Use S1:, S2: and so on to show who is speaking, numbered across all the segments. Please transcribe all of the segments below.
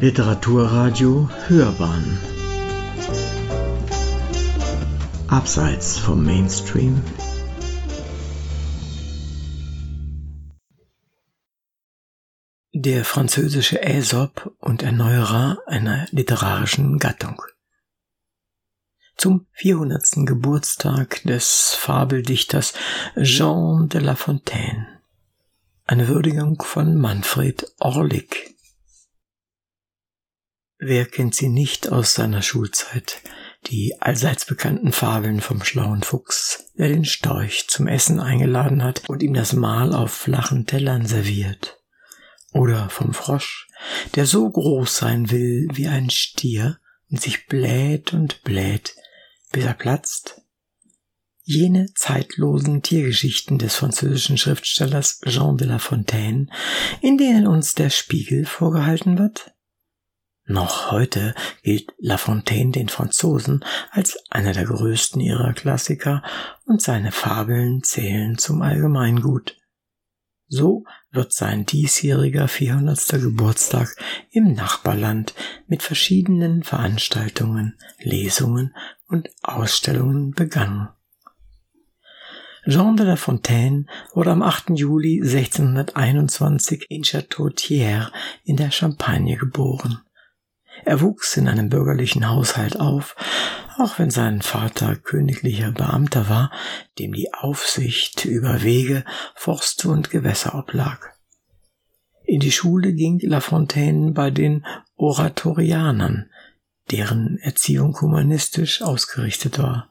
S1: Literaturradio Hörbahn Abseits vom Mainstream Der französische Aesop und Erneuerer einer literarischen Gattung zum 400. Geburtstag des Fabeldichters Jean de La Fontaine. Eine Würdigung von Manfred Orlik. Wer kennt sie nicht aus seiner Schulzeit? Die allseits bekannten Fabeln vom schlauen Fuchs, der den Storch zum Essen eingeladen hat und ihm das Mahl auf flachen Tellern serviert. Oder vom Frosch, der so groß sein will wie ein Stier und sich bläht und bläht, bis er platzt? Jene zeitlosen Tiergeschichten des französischen Schriftstellers Jean de La Fontaine, in denen uns der Spiegel vorgehalten wird? Noch heute gilt La Fontaine den Franzosen als einer der größten ihrer Klassiker und seine Fabeln zählen zum Allgemeingut. So wird sein diesjähriger 400. Geburtstag im Nachbarland mit verschiedenen Veranstaltungen, Lesungen und Ausstellungen begangen. Jean de La Fontaine wurde am 8. Juli 1621 in Château-Thierry in der Champagne geboren. Er wuchs in einem bürgerlichen Haushalt auf, auch wenn sein Vater königlicher Beamter war, dem die Aufsicht über Wege, Forste und Gewässer oblag. In die Schule ging La Fontaine bei den Oratorianern, deren Erziehung humanistisch ausgerichtet war.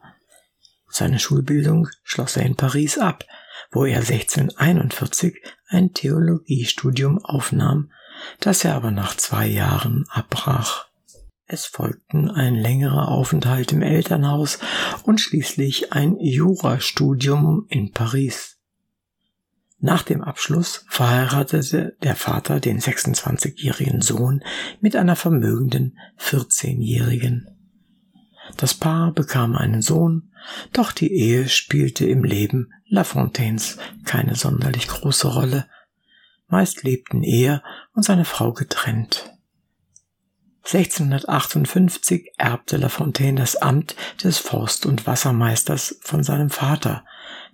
S1: Seine Schulbildung schloss er in Paris ab, wo er 1641 ein Theologiestudium aufnahm, das er aber nach zwei Jahren abbrach. Es folgten ein längerer Aufenthalt im Elternhaus und schließlich ein Jurastudium in Paris. Nach dem Abschluss verheiratete der Vater den 26-jährigen Sohn mit einer vermögenden 14-jährigen. Das Paar bekam einen Sohn, doch die Ehe spielte im Leben Lafontaines keine sonderlich große Rolle. Meist lebten er und seine Frau getrennt. 1658 erbte La Fontaine das Amt des Forst- und Wassermeisters von seinem Vater,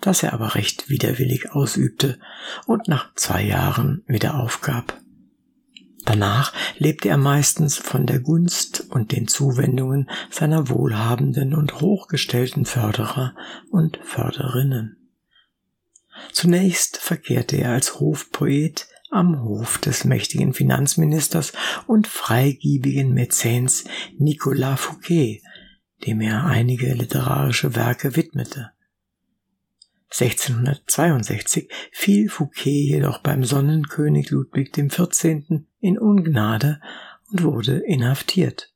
S1: das er aber recht widerwillig ausübte und nach zwei Jahren wieder aufgab. Danach lebte er meistens von der Gunst und den Zuwendungen seiner wohlhabenden und hochgestellten Förderer und Förderinnen. Zunächst verkehrte er als Hofpoet am Hof des mächtigen Finanzministers und freigiebigen Mäzens Nicolas Fouquet, dem er einige literarische Werke widmete. 1662 fiel Fouquet jedoch beim Sonnenkönig Ludwig XIV. in Ungnade und wurde inhaftiert.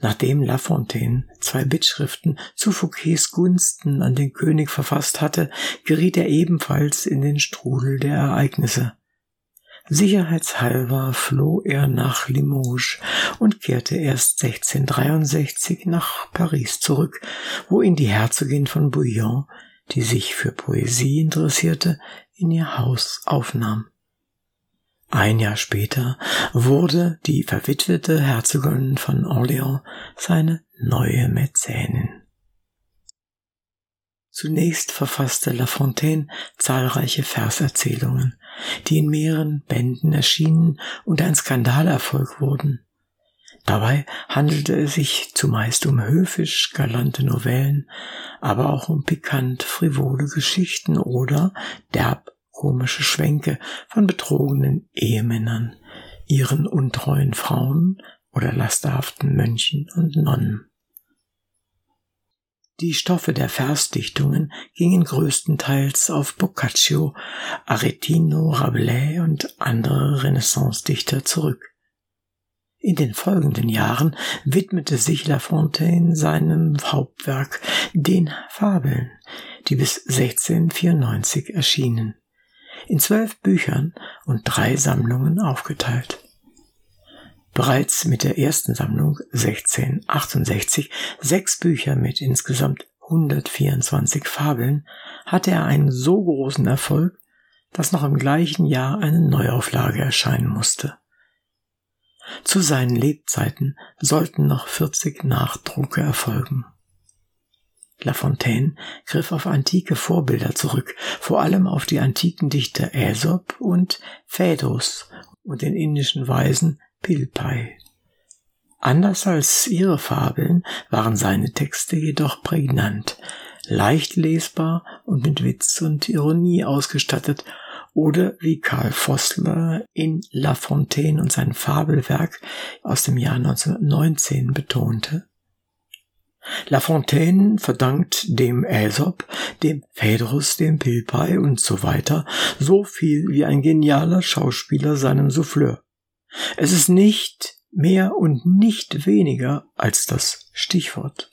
S1: Nachdem La Fontaine zwei Bittschriften zu Fouquets Gunsten an den König verfasst hatte, geriet er ebenfalls in den Strudel der Ereignisse. Sicherheitshalber floh er nach Limoges und kehrte erst 1663 nach Paris zurück, wo ihn die Herzogin von Bouillon die sich für Poesie interessierte, in ihr Haus aufnahm. Ein Jahr später wurde die verwitwete Herzogin von Orléans seine neue Mäzenin. Zunächst verfasste La Fontaine zahlreiche Verserzählungen, die in mehreren Bänden erschienen und ein Skandalerfolg wurden. Dabei handelte es sich zumeist um höfisch galante Novellen, aber auch um pikant frivole Geschichten oder derb komische Schwänke von betrogenen Ehemännern, ihren untreuen Frauen oder lasterhaften Mönchen und Nonnen. Die Stoffe der Versdichtungen gingen größtenteils auf Boccaccio, Aretino, Rabelais und andere Renaissance-Dichter zurück. In den folgenden Jahren widmete sich La Fontaine seinem Hauptwerk, den Fabeln, die bis 1694 erschienen, in zwölf Büchern und drei Sammlungen aufgeteilt. Bereits mit der ersten Sammlung 1668 sechs Bücher mit insgesamt 124 Fabeln hatte er einen so großen Erfolg, dass noch im gleichen Jahr eine Neuauflage erscheinen musste. Zu seinen Lebzeiten sollten noch 40 Nachdrucke erfolgen. La Fontaine griff auf antike Vorbilder zurück, vor allem auf die antiken Dichter Aesop und Phaedrus und den indischen Weisen Pilpay. Anders als ihre Fabeln waren seine Texte jedoch prägnant, leicht lesbar und mit Witz und Ironie ausgestattet oder wie Karl Vossler in La Fontaine und sein Fabelwerk aus dem Jahr 1919 betonte. La Fontaine verdankt dem Aesop, dem Phaedrus, dem Pilpay und so weiter so viel wie ein genialer Schauspieler seinem Souffleur. Es ist nicht mehr und nicht weniger als das Stichwort.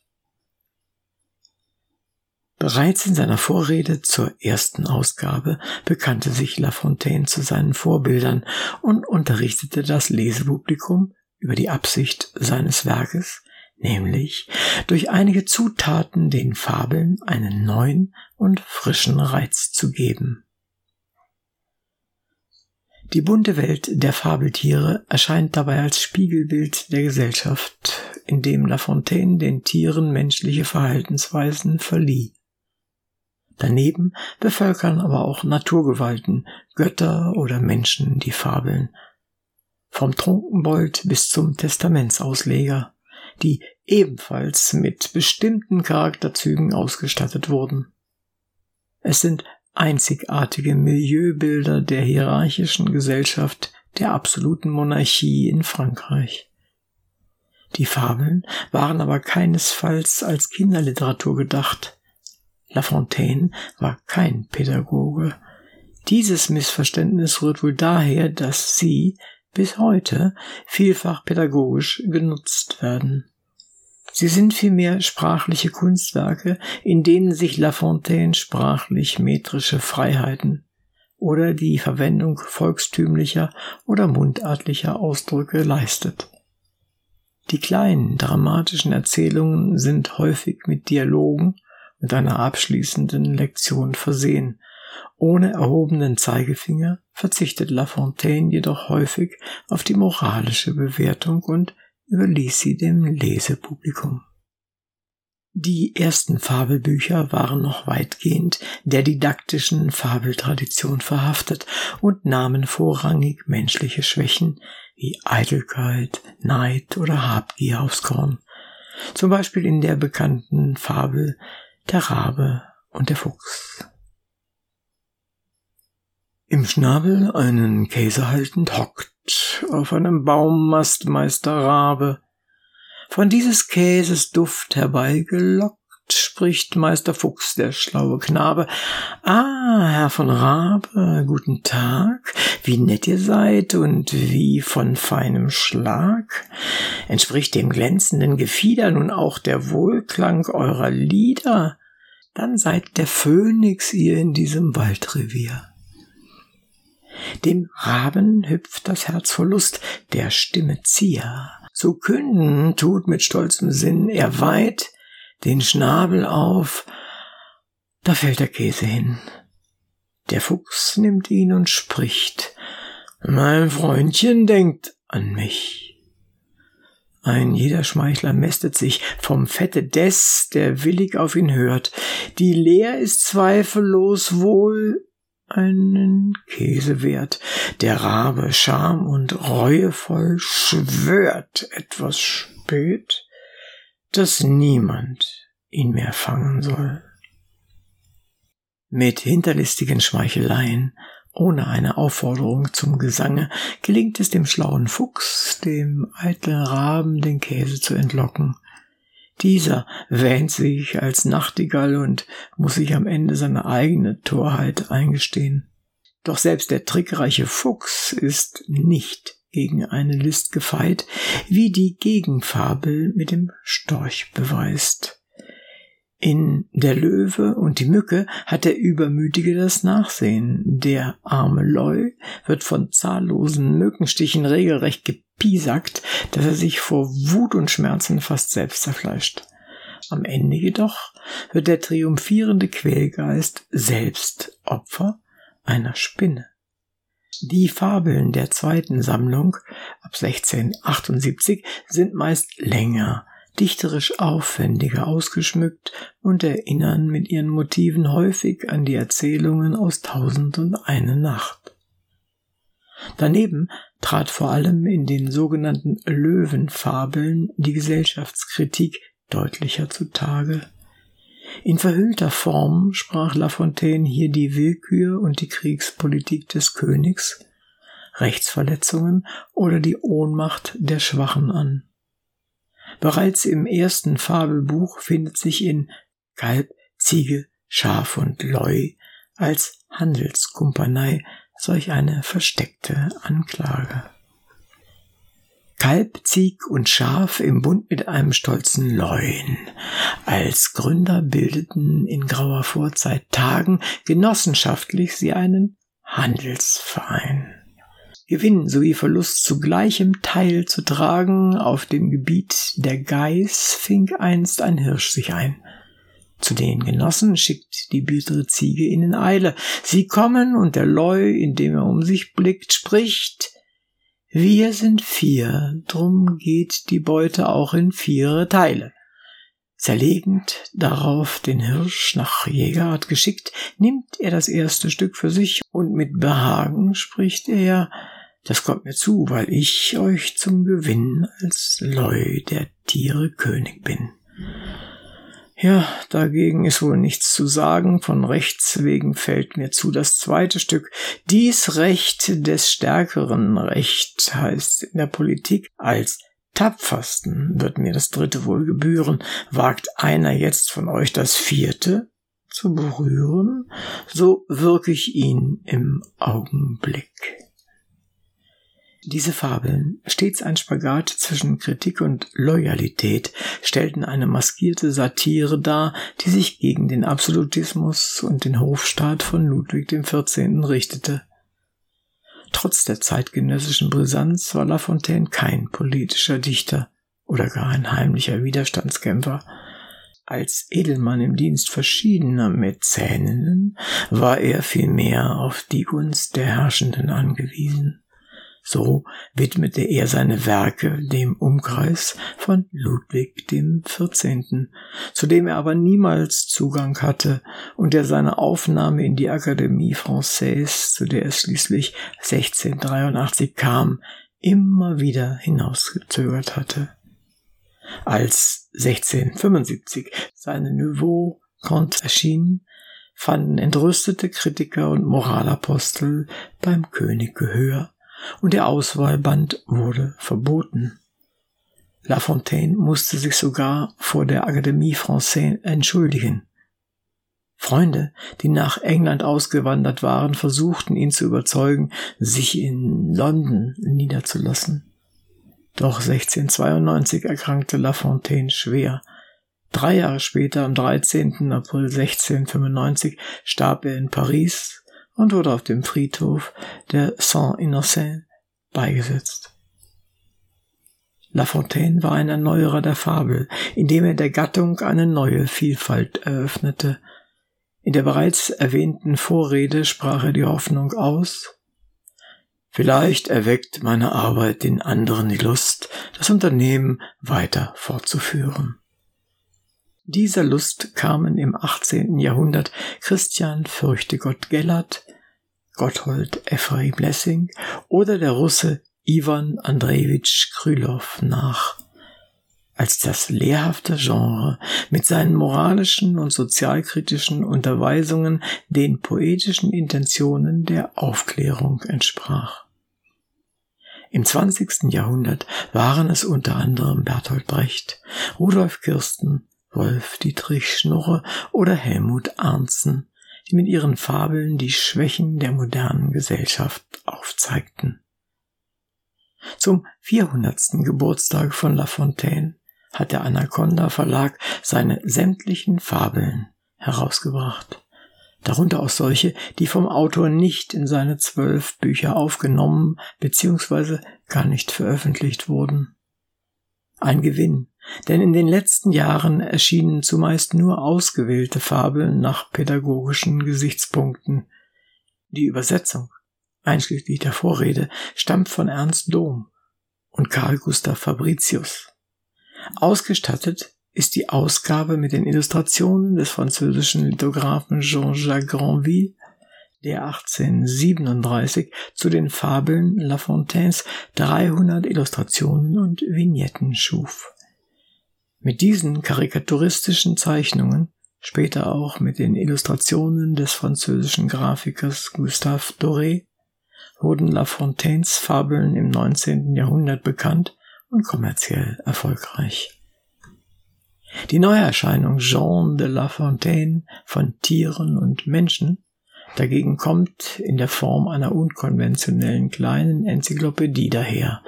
S1: Bereits in seiner Vorrede zur ersten Ausgabe bekannte sich La Fontaine zu seinen Vorbildern und unterrichtete das Lesepublikum über die Absicht seines Werkes, nämlich durch einige Zutaten den Fabeln einen neuen und frischen Reiz zu geben. Die bunte Welt der Fabeltiere erscheint dabei als Spiegelbild der Gesellschaft, in dem La Fontaine den Tieren menschliche Verhaltensweisen verlieh. Daneben bevölkern aber auch Naturgewalten, Götter oder Menschen die Fabeln. Vom Trunkenbold bis zum Testamentsausleger, die ebenfalls mit bestimmten Charakterzügen ausgestattet wurden. Es sind einzigartige Milieubilder der hierarchischen Gesellschaft der absoluten Monarchie in Frankreich. Die Fabeln waren aber keinesfalls als Kinderliteratur gedacht. La Fontaine war kein Pädagoge. Dieses Missverständnis rührt wohl daher, dass sie bis heute vielfach pädagogisch genutzt werden. Sie sind vielmehr sprachliche Kunstwerke, in denen sich La Fontaine sprachlich metrische Freiheiten oder die Verwendung volkstümlicher oder mundartlicher Ausdrücke leistet. Die kleinen dramatischen Erzählungen sind häufig mit Dialogen und einer abschließenden Lektion versehen. Ohne erhobenen Zeigefinger verzichtet La Fontaine jedoch häufig auf die moralische Bewertung und überließ sie dem Lesepublikum. Die ersten Fabelbücher waren noch weitgehend der didaktischen Fabeltradition verhaftet und nahmen vorrangig menschliche Schwächen wie Eitelkeit, Neid oder Habgier aufs Korn. Zum Beispiel in der bekannten Fabel Der Rabe und der Fuchs. Im Schnabel einen Käse haltend hockt auf einem Baummast Meister Rabe. Von dieses Käses Duft herbeigelockt, spricht Meister Fuchs, der schlaue Knabe. Ah, Herr von Rabe, guten Tag, wie nett ihr seid und wie von feinem Schlag. Entspricht dem glänzenden Gefieder nun auch der Wohlklang eurer Lieder? Dann seid der Phönix ihr in diesem Waldrevier. Dem Raben hüpft das Herz vor Lust, der Stimme Zier. So künden tut mit stolzem Sinn er weit den Schnabel auf, da fällt der Käse hin. Der Fuchs nimmt ihn und spricht, mein Freundchen denkt an mich. Ein jeder Schmeichler mästet sich vom Fette des, der willig auf ihn hört. Die Leer ist zweifellos wohl einen Käse wert. Der Rabe scham und reuevoll schwört etwas spät, dass niemand ihn mehr fangen soll. Mit hinterlistigen Schmeicheleien, ohne eine Aufforderung zum Gesange, gelingt es dem schlauen Fuchs, dem eitlen Raben den Käse zu entlocken, dieser wähnt sich als Nachtigall und muss sich am Ende seine eigene Torheit eingestehen. Doch selbst der trickreiche Fuchs ist nicht gegen eine List gefeit, wie die Gegenfabel mit dem Storch beweist. In der Löwe und die Mücke hat der Übermütige das Nachsehen. Der arme Leu wird von zahllosen Mückenstichen regelrecht gepiesackt, dass er sich vor Wut und Schmerzen fast selbst zerfleischt. Am Ende jedoch wird der triumphierende Quälgeist selbst Opfer einer Spinne. Die Fabeln der zweiten Sammlung ab 1678 sind meist länger, dichterisch aufwendiger ausgeschmückt und erinnern mit ihren Motiven häufig an die Erzählungen aus Tausend und eine Nacht. Daneben trat vor allem in den sogenannten Löwenfabeln die Gesellschaftskritik deutlicher zutage. In verhüllter Form sprach La Fontaine hier die Willkür und die Kriegspolitik des Königs, Rechtsverletzungen oder die Ohnmacht der Schwachen an. Bereits im ersten Fabelbuch findet sich in Kalb, Ziege, Schaf und Leu als Handelskumpanei solch eine versteckte Anklage. Kalb, Zieg und Schaf im Bund mit einem stolzen Leuen. Als Gründer bildeten in grauer Vorzeit Tagen genossenschaftlich sie einen Handelsverein. Gewinn sowie Verlust zu gleichem Teil zu tragen, auf dem Gebiet der Geiß fing einst ein Hirsch sich ein. Zu den Genossen schickt die bittere Ziege in Eile. Sie kommen und der Leu, indem er um sich blickt, spricht, wir sind vier, drum geht die Beute auch in viere Teile. Zerlegend darauf den Hirsch nach Jägerart geschickt, nimmt er das erste Stück für sich und mit Behagen spricht er, das kommt mir zu, weil ich euch zum Gewinn als Leu der Tiere König bin. Ja, dagegen ist wohl nichts zu sagen. Von Rechts wegen fällt mir zu das zweite Stück. Dies Recht des stärkeren Recht heißt in der Politik als tapfersten wird mir das dritte wohl gebühren. Wagt einer jetzt von euch das vierte zu berühren, so wirke ich ihn im Augenblick. Diese Fabeln, stets ein Spagat zwischen Kritik und Loyalität, stellten eine maskierte Satire dar, die sich gegen den Absolutismus und den Hofstaat von Ludwig XIV. richtete. Trotz der zeitgenössischen Brisanz war La Fontaine kein politischer Dichter oder gar ein heimlicher Widerstandskämpfer. Als Edelmann im Dienst verschiedener Mäzeninnen war er vielmehr auf die Gunst der Herrschenden angewiesen. So widmete er seine Werke dem Umkreis von Ludwig dem 14., zu dem er aber niemals Zugang hatte und der seine Aufnahme in die Akademie Française, zu der es schließlich 1683 kam, immer wieder hinausgezögert hatte. Als 1675 seine Nouveau Conte erschien, fanden entrüstete Kritiker und Moralapostel beim König Gehör und der Auswahlband wurde verboten. La Fontaine musste sich sogar vor der Akademie Française entschuldigen. Freunde, die nach England ausgewandert waren, versuchten ihn zu überzeugen, sich in London niederzulassen. Doch 1692 erkrankte La Fontaine schwer. Drei Jahre später, am 13. April 1695, starb er in Paris und wurde auf dem Friedhof der Saint-Innocent beigesetzt. La Fontaine war ein Erneuerer der Fabel, indem er der Gattung eine neue Vielfalt eröffnete. In der bereits erwähnten Vorrede sprach er die Hoffnung aus, Vielleicht erweckt meine Arbeit den anderen die Lust, das Unternehmen weiter fortzuführen. Dieser Lust kamen im 18. Jahrhundert Christian Fürchtegott Gellert, Gotthold Ephraim Lessing oder der Russe Ivan Andrejewitsch Krylov nach, als das lehrhafte Genre mit seinen moralischen und sozialkritischen Unterweisungen den poetischen Intentionen der Aufklärung entsprach. Im 20. Jahrhundert waren es unter anderem Bertolt Brecht, Rudolf Kirsten, Wolf Dietrich Schnurre oder Helmut Arnzen, die mit ihren Fabeln die Schwächen der modernen Gesellschaft aufzeigten. Zum 400. Geburtstag von La Fontaine hat der Anaconda Verlag seine sämtlichen Fabeln herausgebracht. Darunter auch solche, die vom Autor nicht in seine zwölf Bücher aufgenommen bzw. gar nicht veröffentlicht wurden. Ein Gewinn, denn in den letzten Jahren erschienen zumeist nur ausgewählte Fabeln nach pädagogischen Gesichtspunkten. Die Übersetzung einschließlich der Vorrede, stammt von Ernst Dohm und Karl Gustav Fabricius. Ausgestattet ist die Ausgabe mit den Illustrationen des französischen Lithographen Jean-Jacques Granville, der 1837 zu den Fabeln La Fontaines 300 Illustrationen und Vignetten schuf. Mit diesen karikaturistischen Zeichnungen, später auch mit den Illustrationen des französischen Grafikers Gustave Doré, wurden La Fontaines Fabeln im 19. Jahrhundert bekannt und kommerziell erfolgreich. Die Neuerscheinung Jean de La Fontaine von Tieren und Menschen dagegen kommt in der Form einer unkonventionellen kleinen Enzyklopädie daher.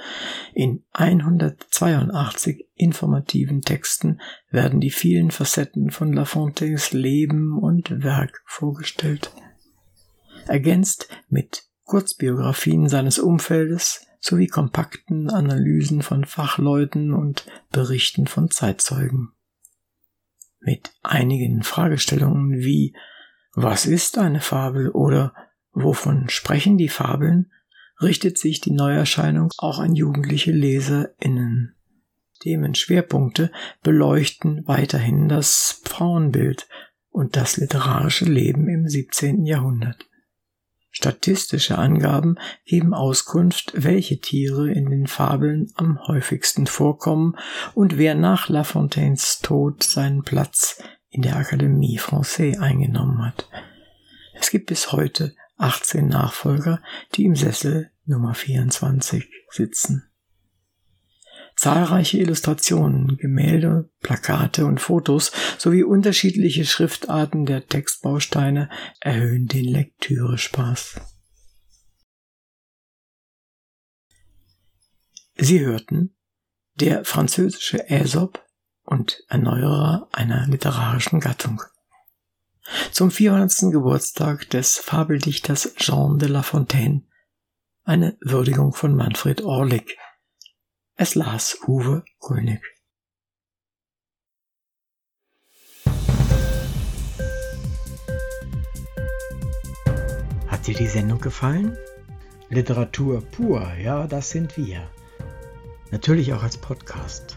S1: In 182 informativen Texten werden die vielen Facetten von La Fontaines Leben und Werk vorgestellt. Ergänzt mit Kurzbiografien seines Umfeldes sowie kompakten Analysen von Fachleuten und Berichten von Zeitzeugen. Mit einigen Fragestellungen wie Was ist eine Fabel oder Wovon sprechen die Fabeln? richtet sich die Neuerscheinung auch an jugendliche LeserInnen. Themenschwerpunkte beleuchten weiterhin das Frauenbild und das literarische Leben im 17. Jahrhundert. Statistische Angaben geben Auskunft, welche Tiere in den Fabeln am häufigsten vorkommen und wer nach La Fontaines Tod seinen Platz in der Akademie Française eingenommen hat. Es gibt bis heute 18 Nachfolger, die im Sessel Nummer 24 sitzen. Zahlreiche Illustrationen, Gemälde, Plakate und Fotos sowie unterschiedliche Schriftarten der Textbausteine erhöhen den Lektürespaß. Sie hörten der französische Aesop und Erneuerer einer literarischen Gattung. Zum 400. Geburtstag des Fabeldichters Jean de La Fontaine eine Würdigung von Manfred Orlik. Es las Uwe König.
S2: Hat dir die Sendung gefallen? Literatur pur, ja, das sind wir. Natürlich auch als Podcast.